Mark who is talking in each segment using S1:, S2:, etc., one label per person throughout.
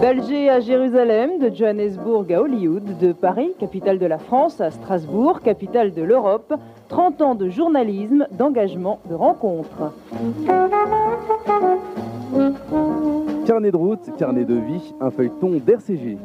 S1: D'Alger à Jérusalem, de Johannesburg à Hollywood, de Paris, capitale de la France, à Strasbourg, capitale de l'Europe, 30 ans de journalisme, d'engagement, de rencontres.
S2: Carnet de route, carnet de vie, un feuilleton d'RCG.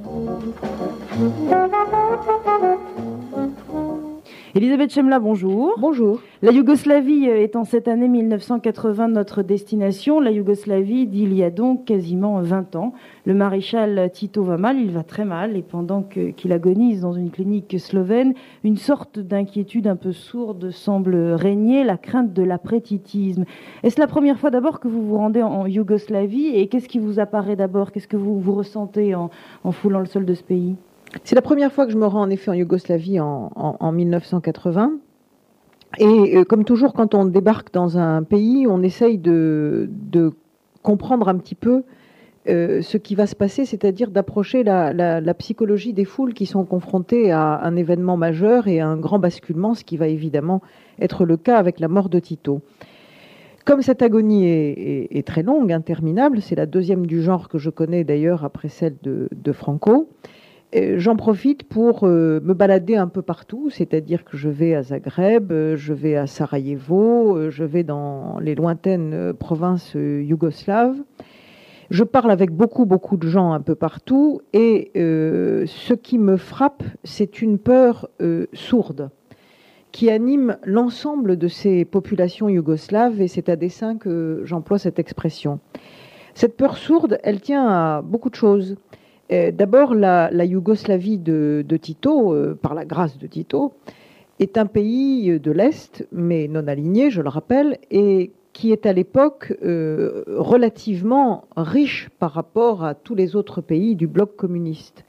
S1: Elisabeth Chemla, bonjour.
S3: Bonjour.
S1: La Yougoslavie est en cette année 1980 notre destination. La Yougoslavie d'il y a donc quasiment 20 ans. Le maréchal Tito va mal, il va très mal, et pendant qu'il agonise dans une clinique slovène, une sorte d'inquiétude un peu sourde semble régner, la crainte de l'après-titisme. Est-ce la première fois d'abord que vous vous rendez en Yougoslavie, et qu'est-ce qui vous apparaît d'abord? Qu'est-ce que vous, vous ressentez en, en foulant le sol de ce pays?
S3: C'est la première fois que je me rends en effet en Yougoslavie en, 1980. Et euh, comme toujours, quand on débarque dans un pays, on essaye de, comprendre un petit peu euh, ce qui va se passer, c'est-à-dire d'approcher la, psychologie des foules qui sont confrontées à un événement majeur et à un grand basculement, ce qui va évidemment être le cas avec la mort de Tito. Comme cette agonie est, très longue, interminable, c'est la deuxième du genre que je connais d'ailleurs après celle de Franco, J'en profite pour euh, me balader un peu partout, c'est-à-dire que je vais à Zagreb, euh, je vais à Sarajevo, euh, je vais dans les lointaines provinces yougoslaves. Je parle avec beaucoup, beaucoup de gens un peu partout et ce qui me frappe, c'est une peur sourde qui anime l'ensemble de ces populations yougoslaves et c'est à dessein que j'emploie cette expression. Cette peur sourde, elle tient à beaucoup de choses. Euh, d'abord, la, Yougoslavie de, Tito, euh, par la grâce de Tito, est un pays de l'Est, mais non aligné, je le rappelle, et qui est à l'époque euh, relativement riche par rapport à tous les autres pays du bloc communiste.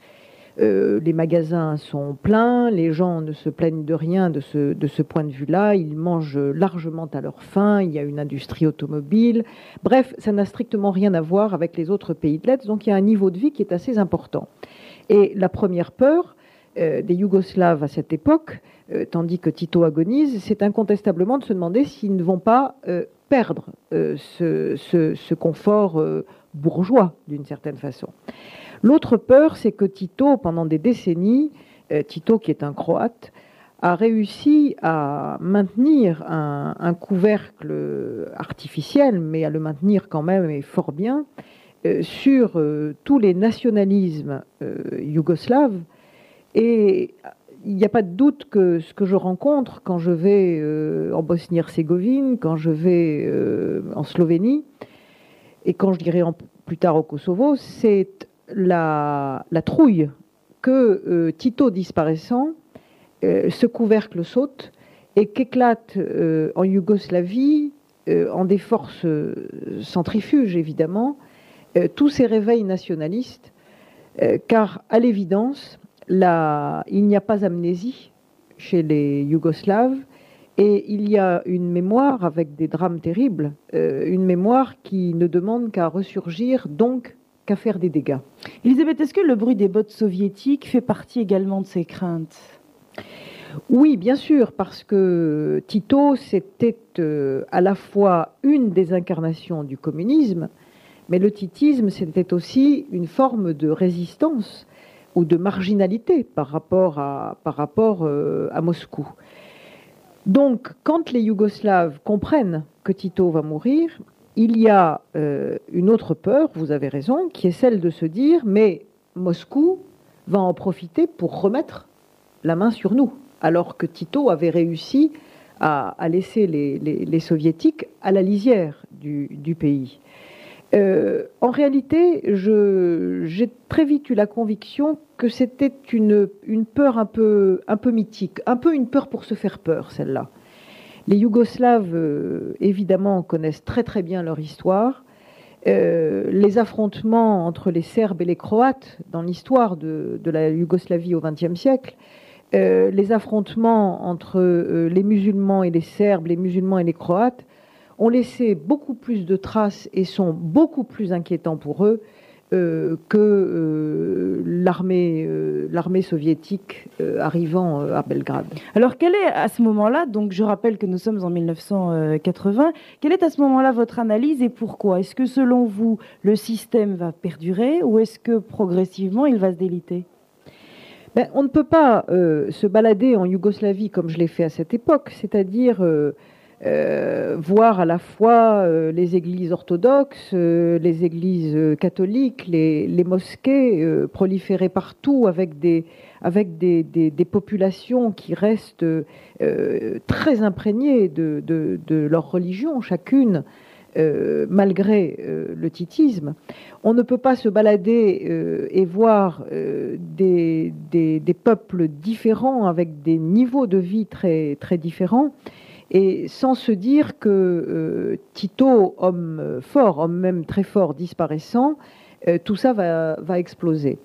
S3: Euh, les magasins sont pleins, les gens ne se plaignent de rien de ce, point de vue-là, ils mangent largement à leur faim, il y a une industrie automobile. Bref, ça n'a strictement rien à voir avec les autres pays de l'Est, donc il y a un niveau de vie qui est assez important. Et la première peur euh, des Yougoslaves à cette époque, euh, tandis que Tito agonise, c'est incontestablement de se demander s'ils ne vont pas perdre ce, confort bourgeois d'une certaine façon. L'autre peur, c'est que Tito, pendant des décennies, euh, Tito qui est un Croate, a réussi à maintenir un, couvercle artificiel, mais à le maintenir quand même et fort bien, euh, sur euh, tous les nationalismes yougoslaves. Et il n'y a pas de doute que ce que je rencontre quand je vais en Bosnie-Herzégovine, quand je vais en Slovénie, et quand je dirais plus tard au Kosovo, c'est la, trouille que euh, Tito disparaissant, euh, ce couvercle saute et qu'éclate euh, en Yougoslavie, en des forces centrifuges évidemment, tous ces réveils nationalistes, car à l'évidence, il n'y a pas amnésie chez les Yougoslaves, et il y a une mémoire avec des drames terribles, une mémoire qui ne demande qu'à ressurgir donc qu'à faire des dégâts.
S1: Elisabeth, est-ce que le bruit des bottes soviétiques fait partie également de ces craintes?
S3: Oui, bien sûr, parce que Tito, c'était euh, à la fois une des incarnations du communisme, mais le titisme, c'était aussi une forme de résistance ou de marginalité par rapport à, euh, à Moscou. Donc, quand les Yougoslaves comprennent que Tito va mourir, il y a euh, une autre peur, vous avez raison, qui est celle de se dire, mais Moscou va en profiter pour remettre la main sur nous, alors que Tito avait réussi à, laisser les, soviétiques à la lisière du, pays. Euh, en réalité, j'ai très vite eu la conviction que c'était une, peur un peu, un peu mythique, un peu une peur pour se faire peur, celle-là. Les Yougoslaves, euh, évidemment, connaissent très très bien leur histoire. les affrontements entre les Serbes et les Croates dans l'histoire de, la Yougoslavie au XXe siècle, les affrontements entre les musulmans et les Serbes, les musulmans et les Croates, ont laissé beaucoup plus de traces et sont beaucoup plus inquiétants pour eux euh, que euh, l'armée euh, l'armée soviétique arrivant à Belgrade.
S1: Alors quelle est à ce moment-là, donc je rappelle que nous sommes en 1980, quelle est à ce moment-là votre analyse et pourquoi? Est-ce que selon vous le système va perdurer ou est-ce que progressivement il va se déliter?
S3: Ben, on ne peut pas se balader en Yougoslavie comme je l'ai fait à cette époque, c'est-à-dire euh, voir à la fois euh, les églises orthodoxes, euh, les églises catholiques, les, mosquées proliférer partout avec des, avec des, populations qui restent très imprégnées de, leur religion, chacune. malgré le titisme, on ne peut pas se balader et voir des, des, peuples différents avec des niveaux de vie très, très différents et sans se dire que euh, Tito, homme fort, homme même très fort, disparaissant, euh, tout ça va, exploser.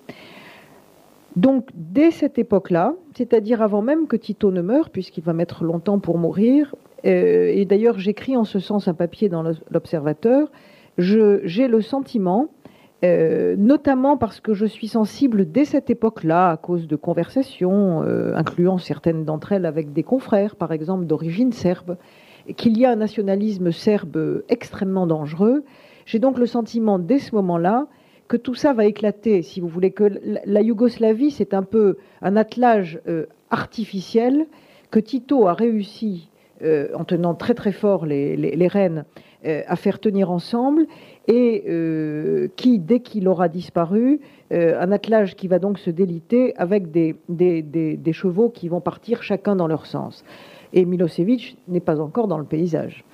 S3: Donc dès cette époque-là, c'est-à-dire avant même que Tito ne meure, puisqu'il va mettre longtemps pour mourir, euh, et d'ailleurs j'écris en ce sens un papier dans l'Observateur, j'ai le sentiment euh, notamment parce que je suis sensible dès cette époque-là, à cause de conversations, euh, incluant certaines d'entre elles avec des confrères, par exemple, d'origine serbe, qu'il y a un nationalisme serbe extrêmement dangereux. J'ai donc le sentiment dès ce moment-là que tout ça va éclater, si vous voulez, que la Yougoslavie, c'est un peu un attelage euh, artificiel que Tito a réussi, en tenant très très fort les, rênes, à faire tenir ensemble et euh, qui, dès qu'il aura disparu, euh, un attelage qui va donc se déliter avec des, des, chevaux qui vont partir chacun dans leur sens. Et Milosevic n'est pas encore dans le paysage.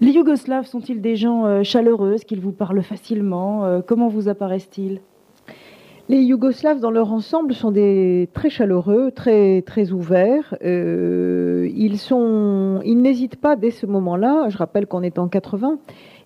S1: Les Yougoslaves sont-ils des gens euh, chaleureux, qu'ils vous parlent facilement? Comment vous apparaissent-ils?
S3: Les Yougoslaves, dans leur ensemble, sont très chaleureux, très très ouverts. ils sont, ils n'hésitent pas dès ce moment-là. Je rappelle qu'on est en 80.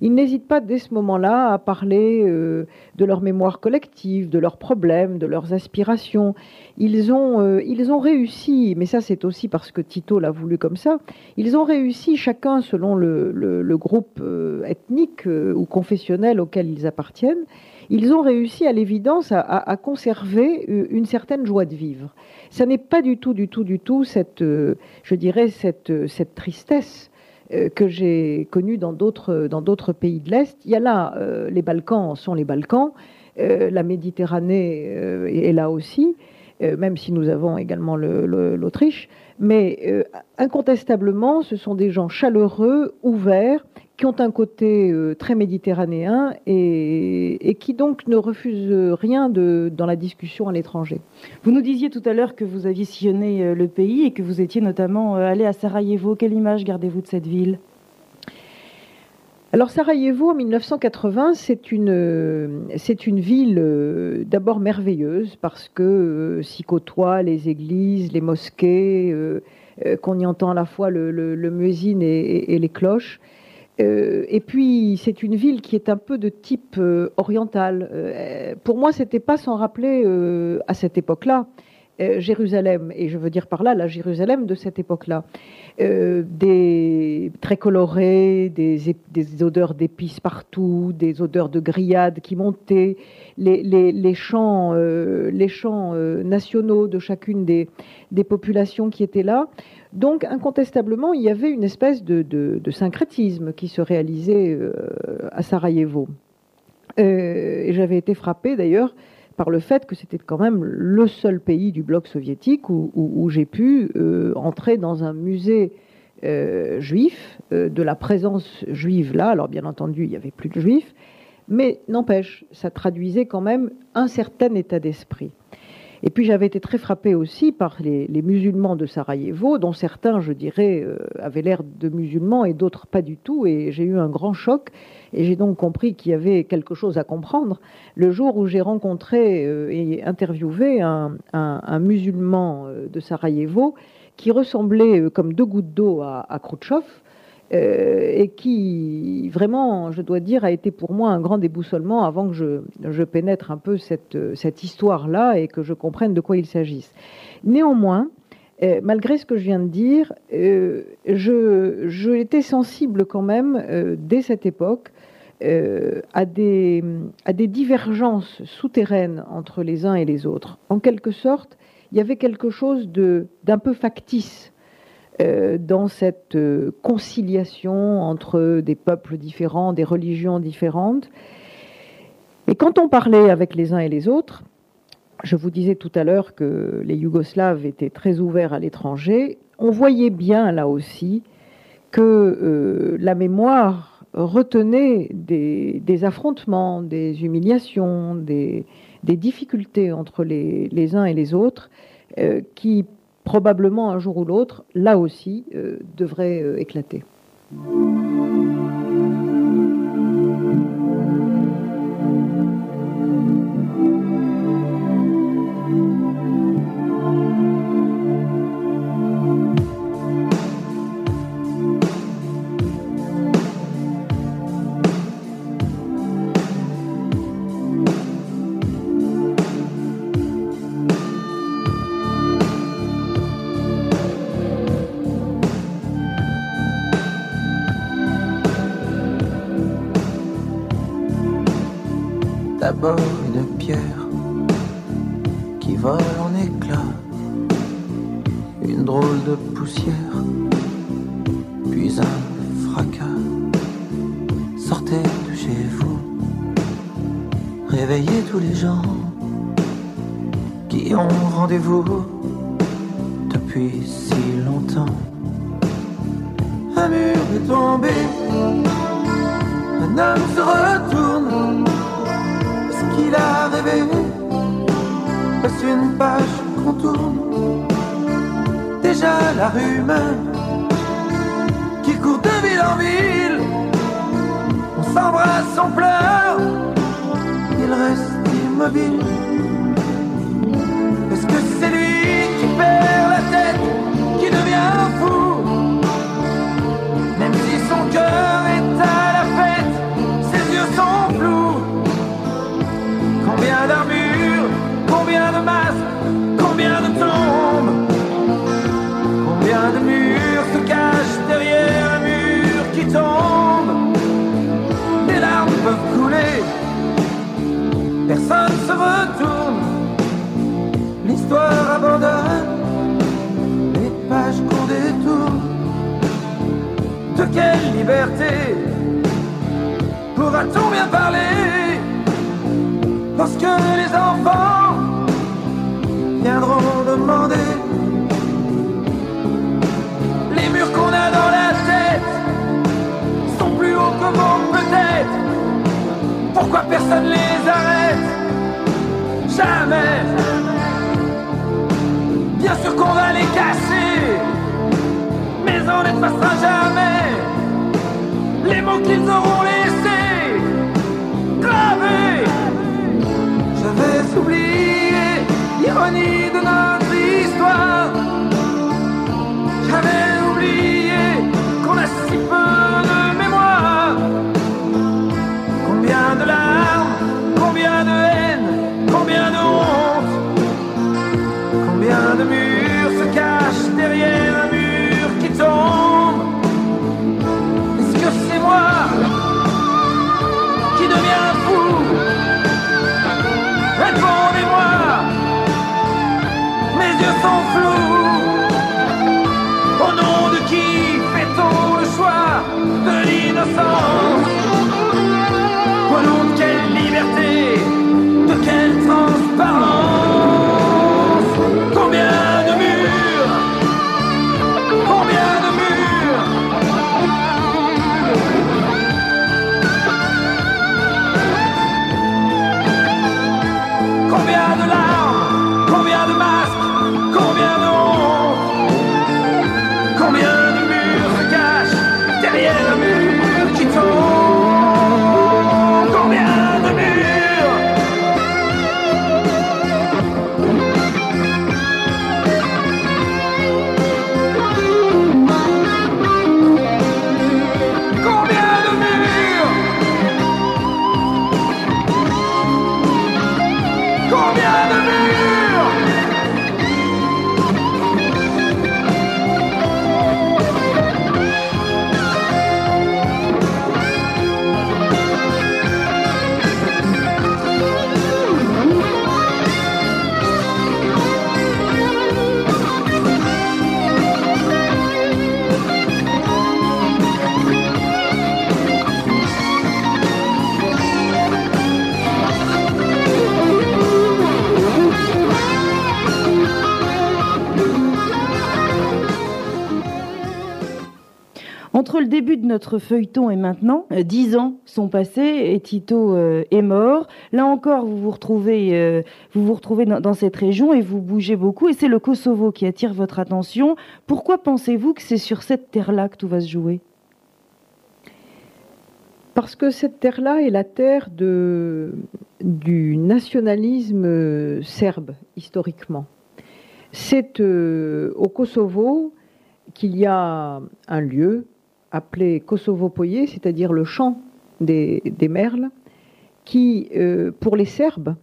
S3: Ils n'hésitent pas dès ce moment-là à parler euh, de leur mémoire collective, de leurs problèmes, de leurs aspirations. Ils ont, euh, ils ont réussi, mais ça c'est aussi parce que Tito l'a voulu comme ça, ils ont réussi chacun selon le, groupe euh, ethnique ou confessionnel auquel ils appartiennent, ils ont réussi à l'évidence à, conserver une certaine joie de vivre. Ça n'est pas du tout, du tout, du tout cette, je dirais, cette, cette tristesse euh, que j'ai connu dans d'autres dans d'autres pays de l'Est. Il y a là euh, les Balkans sont les Balkans, euh, la Méditerranée est là aussi, même si nous avons également l'Autriche. Mais incontestablement, ce sont des gens chaleureux, ouverts, qui ont un côté euh, très méditerranéen et, qui donc ne refusent rien de, dans la discussion à l'étranger.
S1: Vous nous disiez tout à l'heure que vous aviez sillonné euh, le pays et que vous étiez notamment euh, allé à Sarajevo. Quelle image gardez-vous de cette ville?
S3: Alors Sarajevo en 1980, c'est une, c'est une ville d'abord merveilleuse parce que s'y côtoient les églises, les mosquées, qu'on y entend à la fois le, le, et, les cloches. Euh, et puis, c'est une ville qui est un peu de type euh, oriental. Euh, pour moi, c'était pas sans rappeler à cette époque-là Jérusalem, et je veux dire par là la Jérusalem de cette époque-là. des très colorés, des, odeurs d'épices partout, des odeurs de grillades qui montaient, les, les, les chants, les chants nationaux de chacune des, des populations qui étaient là. Donc, incontestablement, il y avait une espèce de, syncrétisme qui se réalisait euh, à Sarajevo. Euh, j'avais été frappée d'ailleurs par le fait que c'était quand même le seul pays du bloc soviétique où, j'ai pu euh, entrer dans un musée juif, de la présence juive là. Alors, bien entendu, il n'y avait plus de juifs, mais n'empêche, ça traduisait quand même un certain état d'esprit. Et puis j'avais été très frappée aussi par les, musulmans de Sarajevo, dont certains, je dirais, euh, avaient l'air de musulmans et d'autres pas du tout. Et j'ai eu un grand choc. Et j'ai donc compris qu'il y avait quelque chose à comprendre le jour où j'ai rencontré euh, et interviewé un, musulman euh, de Sarajevo qui ressemblait comme deux gouttes d'eau à, à Khrouchtchev euh, et qui vraiment, je dois dire, a été pour moi un grand déboussolement avant que je, pénètre un peu cette, cette histoire-là et que je comprenne de quoi il s'agisse. Néanmoins, euh, malgré ce que je viens de dire, euh, je, je, étais sensible quand même, euh, dès cette époque, euh, à, des, à des divergences souterraines entre les uns et les autres. En quelque sorte, il y avait quelque chose d'un peu factice euh, dans cette euh, conciliation entre des peuples différents, des religions différentes. Et quand on parlait avec les uns et les autres, je vous disais tout à l'heure que les Yougoslaves étaient très ouverts à l'étranger, on voyait bien là aussi que la mémoire retenait des, affrontements, des humiliations, des, difficultés entre les, uns et les autres euh, qui probablement un jour ou l'autre, là aussi, euh, devrait euh, éclater.
S4: D'abord une pierre qui vole en éclats, une drôle de poussière, puis un fracas. Sortez de chez vous, réveillez tous les gens qui ont rendez-vous depuis si longtemps. Un mur est tombé, un homme se retourne qu'il a rêvé. Est-ce une page qu'on tourne Déjà la rumeur Qui court de ville en ville. On s'embrasse, on pleure. Il reste immobile. Est-ce que c'est lui Répondez-moi, mes yeux sont flous.
S1: Entre le début de notre feuilleton et maintenant, euh, dix ans sont passés et Tito euh, est mort. Là encore, vous vous retrouvez, euh, dans, cette région et vous bougez beaucoup. Et c'est le Kosovo qui attire votre attention. Pourquoi pensez-vous que c'est sur cette terre-là que tout va se jouer?
S3: Parce que cette terre-là est la terre du nationalisme serbe, historiquement. C'est au Kosovo qu'il y a un lieu appelé Kosovo Poye, c'est-à-dire le champ des, des merles, qui, euh, pour les Serbes,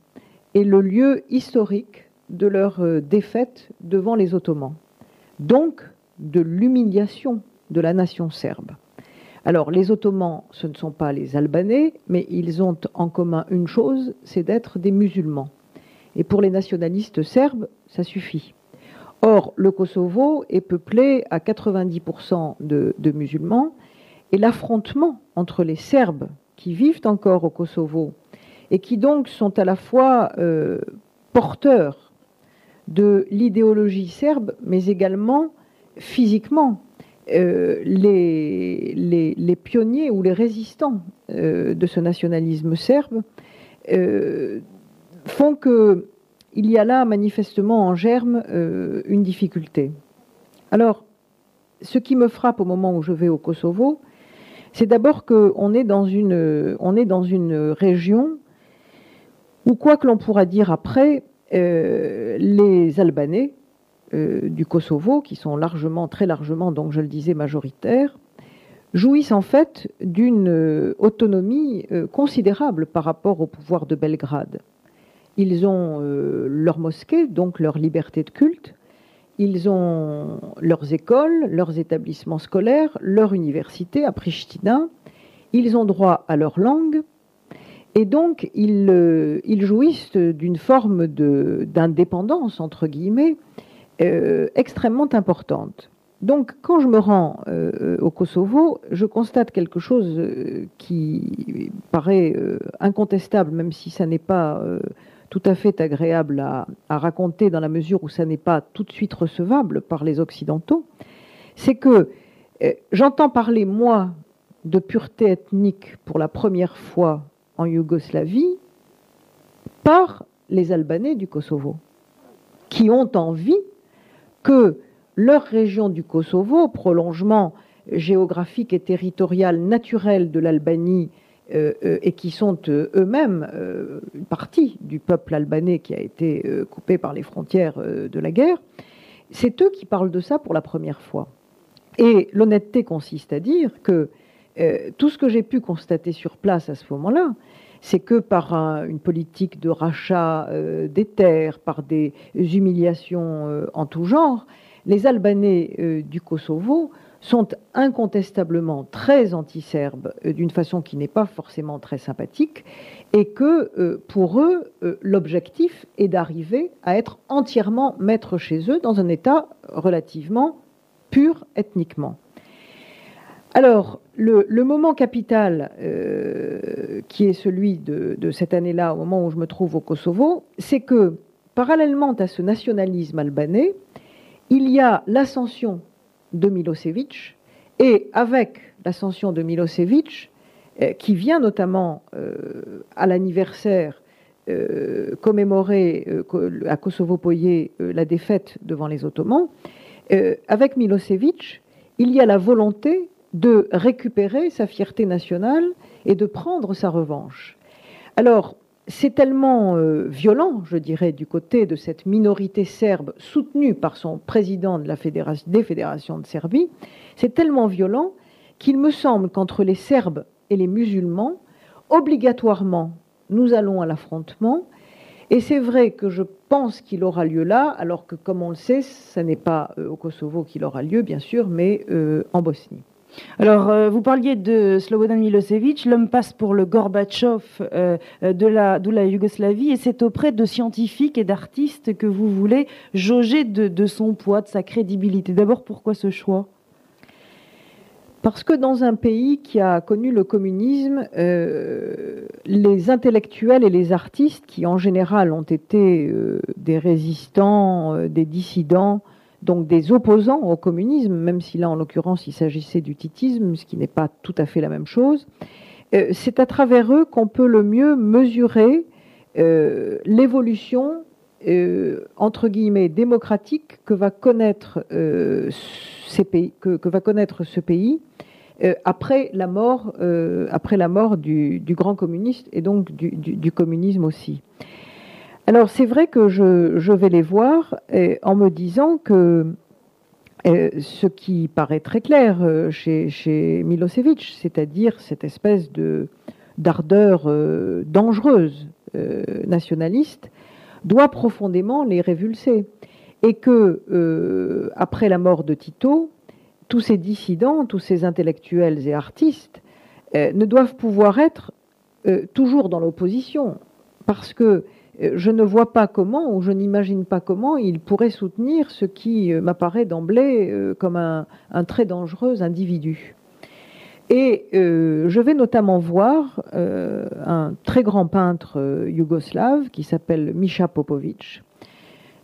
S3: est le lieu historique de leur euh, défaite devant les Ottomans. Donc, de l'humiliation de la nation serbe. Alors, les Ottomans, ce ne sont pas les Albanais, mais ils ont en commun une chose, c'est d'être des musulmans. Et pour les nationalistes serbes, ça suffit. Or, le Kosovo est peuplé à 90% de, de musulmans, et l'affrontement entre les Serbes qui vivent encore au Kosovo et qui donc sont à la fois euh, porteurs de l'idéologie serbe, mais également physiquement euh, les, pionniers ou les résistants euh, de ce nationalisme serbe font que il y a là manifestement en germe euh, une difficulté. Alors, ce qui me frappe au moment où je vais au Kosovo, c'est d'abord qu'on est dans une, est dans une région où, quoi que l'on pourra dire après, euh, les Albanais euh, du Kosovo, qui sont largement, très largement, donc je le disais, majoritaires, jouissent en fait d'une autonomie considérable par rapport au pouvoir de Belgrade. Ils ont euh, leur mosquée, donc leur liberté de culte. Ils ont leurs écoles, leurs établissements scolaires, leur université à Pristina. Ils ont droit à leur langue. Et donc, ils, euh, jouissent d'une forme d'indépendance, entre guillemets, euh, extrêmement importante. Donc, quand je me rends au Kosovo, je constate quelque chose qui paraît incontestable, même si ça n'est pas tout à fait agréable à, raconter dans la mesure où ça n'est pas tout de suite recevable par les Occidentaux, c'est que euh, j'entends parler, moi, de pureté ethnique pour la première fois en Yougoslavie par les Albanais du Kosovo, qui ont envie que leur région du Kosovo, prolongement géographique et territorial naturel de l'Albanie, euh, euh, et qui sont euh, eux-mêmes une partie du peuple albanais qui a été coupé par les frontières de la guerre, c'est eux qui parlent de ça pour la première fois. Et l'honnêteté consiste à dire que tout ce que j'ai pu constater sur place à ce moment-là, c'est que par un- une politique de rachat des terres, par des humiliations en tout genre, les Albanais du Kosovo sont incontestablement très anti-serbes euh, d'une façon qui n'est pas forcément très sympathique et que euh, pour eux, euh, l'objectif est d'arriver à être entièrement maîtres chez eux dans un État relativement pur ethniquement. Alors, le, moment capital qui est celui de, de cette année-là, au moment où je me trouve au Kosovo, c'est que parallèlement à ce nationalisme albanais, il y a l'ascension de Milosevic, et avec l'ascension de Milosevic, euh, qui vient notamment euh, à l'anniversaire euh, commémorer co- à Kosovo-Poye euh, la défaite devant les Ottomans, avec Milosevic, il y a la volonté de récupérer sa fierté nationale et de prendre sa revanche. Alors, c'est tellement euh, violent, je dirais, du côté de cette minorité serbe soutenue par son président de la fédération, des fédérations de Serbie, c'est tellement violent qu'il me semble qu'entre les Serbes et les musulmans, obligatoirement, nous allons à l'affrontement Et c'est vrai que je pense qu'il aura lieu là, alors que, comme on le sait, ce n'est pas euh, au Kosovo qu'il aura lieu, bien sûr, mais euh, en Bosnie.
S1: Alors, euh, vous parliez de Slobodan Milosevic, l'homme passe pour le Gorbatchev de, la, de la Yougoslavie, et c'est auprès de scientifiques et d'artistes que vous voulez jauger de son poids, de sa crédibilité. D'abord, pourquoi ce choix?
S3: Parce que dans un pays qui a connu le communisme, euh, les intellectuels et les artistes, qui en général ont été euh, des résistants, euh, des dissidents, donc des opposants au communisme, même si là en l'occurrence il s'agissait du titisme, ce qui n'est pas tout à fait la même chose, c'est à travers eux qu'on peut le mieux mesurer l'évolution entre guillemets démocratique que va connaître ce pays euh, euh, après la mort du, grand communiste et donc du, communisme aussi. Alors c'est vrai que je, vais les voir euh, en me disant que ce qui paraît très clair chez, chez Milosevic, c'est-à-dire cette espèce de d'ardeur dangereuse nationaliste, doit profondément les révulser. Et que après la mort de Tito, tous ces dissidents, tous ces intellectuels et artistes euh, ne doivent pouvoir être euh, toujours dans l'opposition, parce que euh, je ne vois pas comment, ou je n'imagine pas comment, ils pourraient soutenir ce qui m'apparaît d'emblée comme un, très dangereux individu. Et je vais notamment voir un très grand peintre yougoslave qui s'appelle Misha Popovic, euh,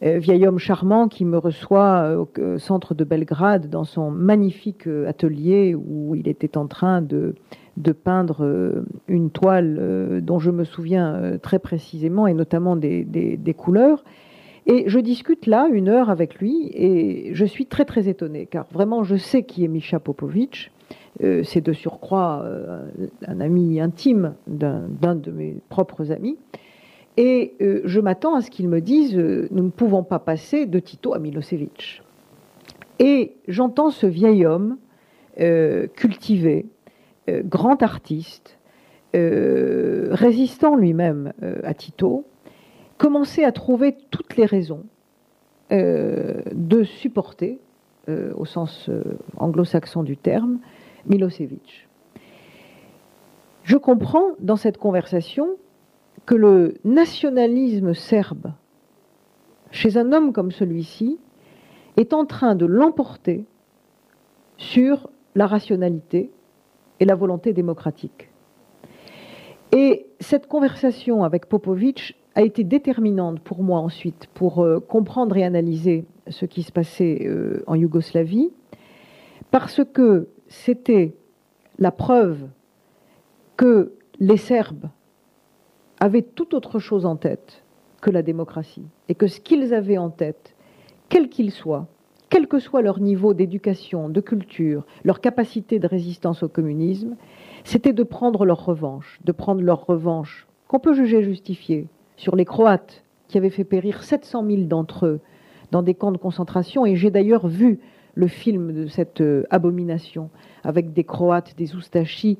S3: vieil homme charmant qui me reçoit euh, au centre de Belgrade dans son magnifique euh, atelier où il était en train de, peindre une toile dont je me souviens très précisément et notamment des, des, couleurs. Et je discute là une heure avec lui et je suis très très étonnée car vraiment je sais qui est Misha Popovic. c'est de surcroît un ami intime d'un de mes propres amis. Et euh, je m'attends à ce qu'ils me disent euh, nous ne pouvons pas passer de Tito à Milosevic. Et j'entends ce vieil homme euh, cultivé, grand artiste, résistant lui-même à Tito, commencer à trouver toutes les raisons de supporter, au sens anglo-saxon du terme, Milosevic. Je comprends dans cette conversation que le nationalisme serbe, chez un homme comme celui-ci, est en train de l'emporter sur la rationalité et la volonté démocratique. Et cette conversation avec Popovic a été déterminante pour moi ensuite pour euh, comprendre et analyser ce qui se passait euh, en Yougoslavie, parce que c'était la preuve que les Serbes avaient tout autre chose en tête que la démocratie. Et que ce qu'ils avaient en tête, quel qu'il soit, quel que soit leur niveau d'éducation, de culture, leur capacité de résistance au communisme, c'était de prendre leur revanche, de prendre leur revanche, qu'on peut juger justifiée, sur les Croates, qui avaient fait périr 700 000 d'entre eux dans des camps de concentration. Et j'ai d'ailleurs vu le film de cette euh, abomination, avec des Croates, des Oustachis,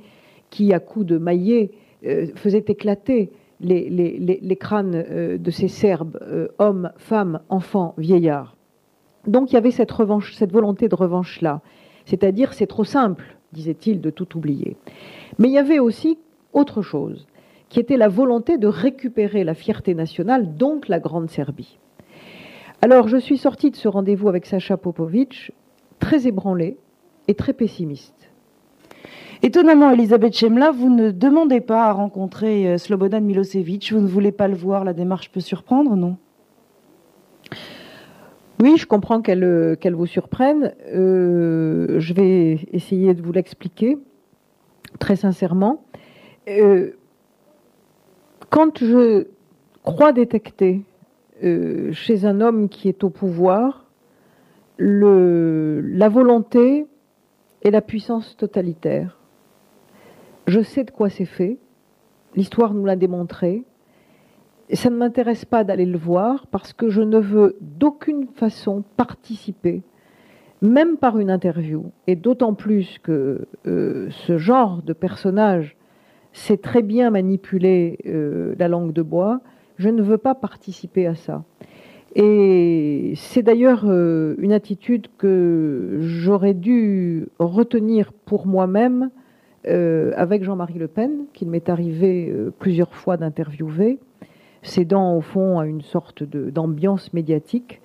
S3: qui, à coups de maillet, euh, faisaient éclater les, crânes euh, de ces Serbes, euh, hommes, femmes, enfants, vieillards. Donc il y avait cette cette volonté de revanche-là. C'est-à-dire, c'est trop simple, disait-il, de tout oublier. Mais il y avait aussi autre chose, qui était la volonté de récupérer la fierté nationale, donc la Grande Serbie. Alors je suis sortie de ce rendez-vous avec Sacha Popovic très ébranlée et très pessimiste.
S1: Étonnamment, Elisabeth Chemla, vous ne demandez pas à rencontrer euh, Slobodan Milosevic. Vous ne voulez pas le voir. La démarche peut surprendre, non?
S3: Oui, je comprends qu'elle euh, vous surprenne. Euh, je vais essayer de vous l'expliquer très sincèrement. quand je crois détecter chez un homme qui est au pouvoir la volonté et la puissance totalitaire, je sais de quoi c'est fait. L'histoire nous l'a démontré. Ça ne m'intéresse pas d'aller le voir parce que je ne veux d'aucune façon participer, même par une interview, et d'autant plus que euh, ce genre de personnage sait très bien manipuler euh, la langue de bois Je ne veux pas participer à ça. Et c'est d'ailleurs euh, une attitude que j'aurais dû retenir pour moi-même euh, avec Jean-Marie Le Pen, qu'il m'est arrivé euh, plusieurs fois d'interviewer, cédant au fond à une sorte d'ambiance médiatique.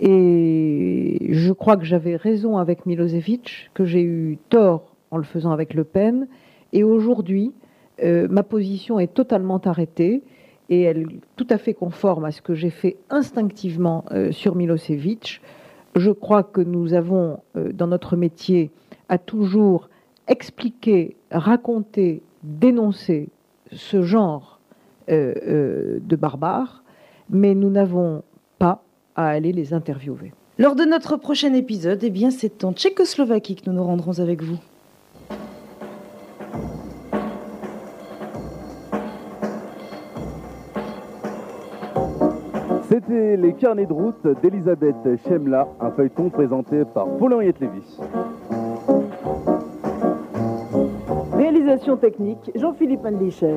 S3: Et je crois que j'avais raison avec Milosevic, que j'ai eu tort en le faisant avec Le Pen. Et aujourd'hui, ma position est totalement arrêtée et elle est tout à fait conforme à ce que j'ai fait instinctivement euh, sur Milosevic. Je crois que nous avons, euh, dans notre métier, à toujours expliquer, raconter, dénoncer ce genre euh, de barbares, mais nous n'avons pas à aller les interviewer.
S1: Lors de notre prochain épisode, eh bien, c'est en Tchécoslovaquie que nous nous rendrons avec vous.
S2: C'était les carnets de route d'Elisabeth Chemla, un feuilleton présenté par Paul-Henriette Lévy.
S1: Réalisation technique, Jean-Philippe Andlicher.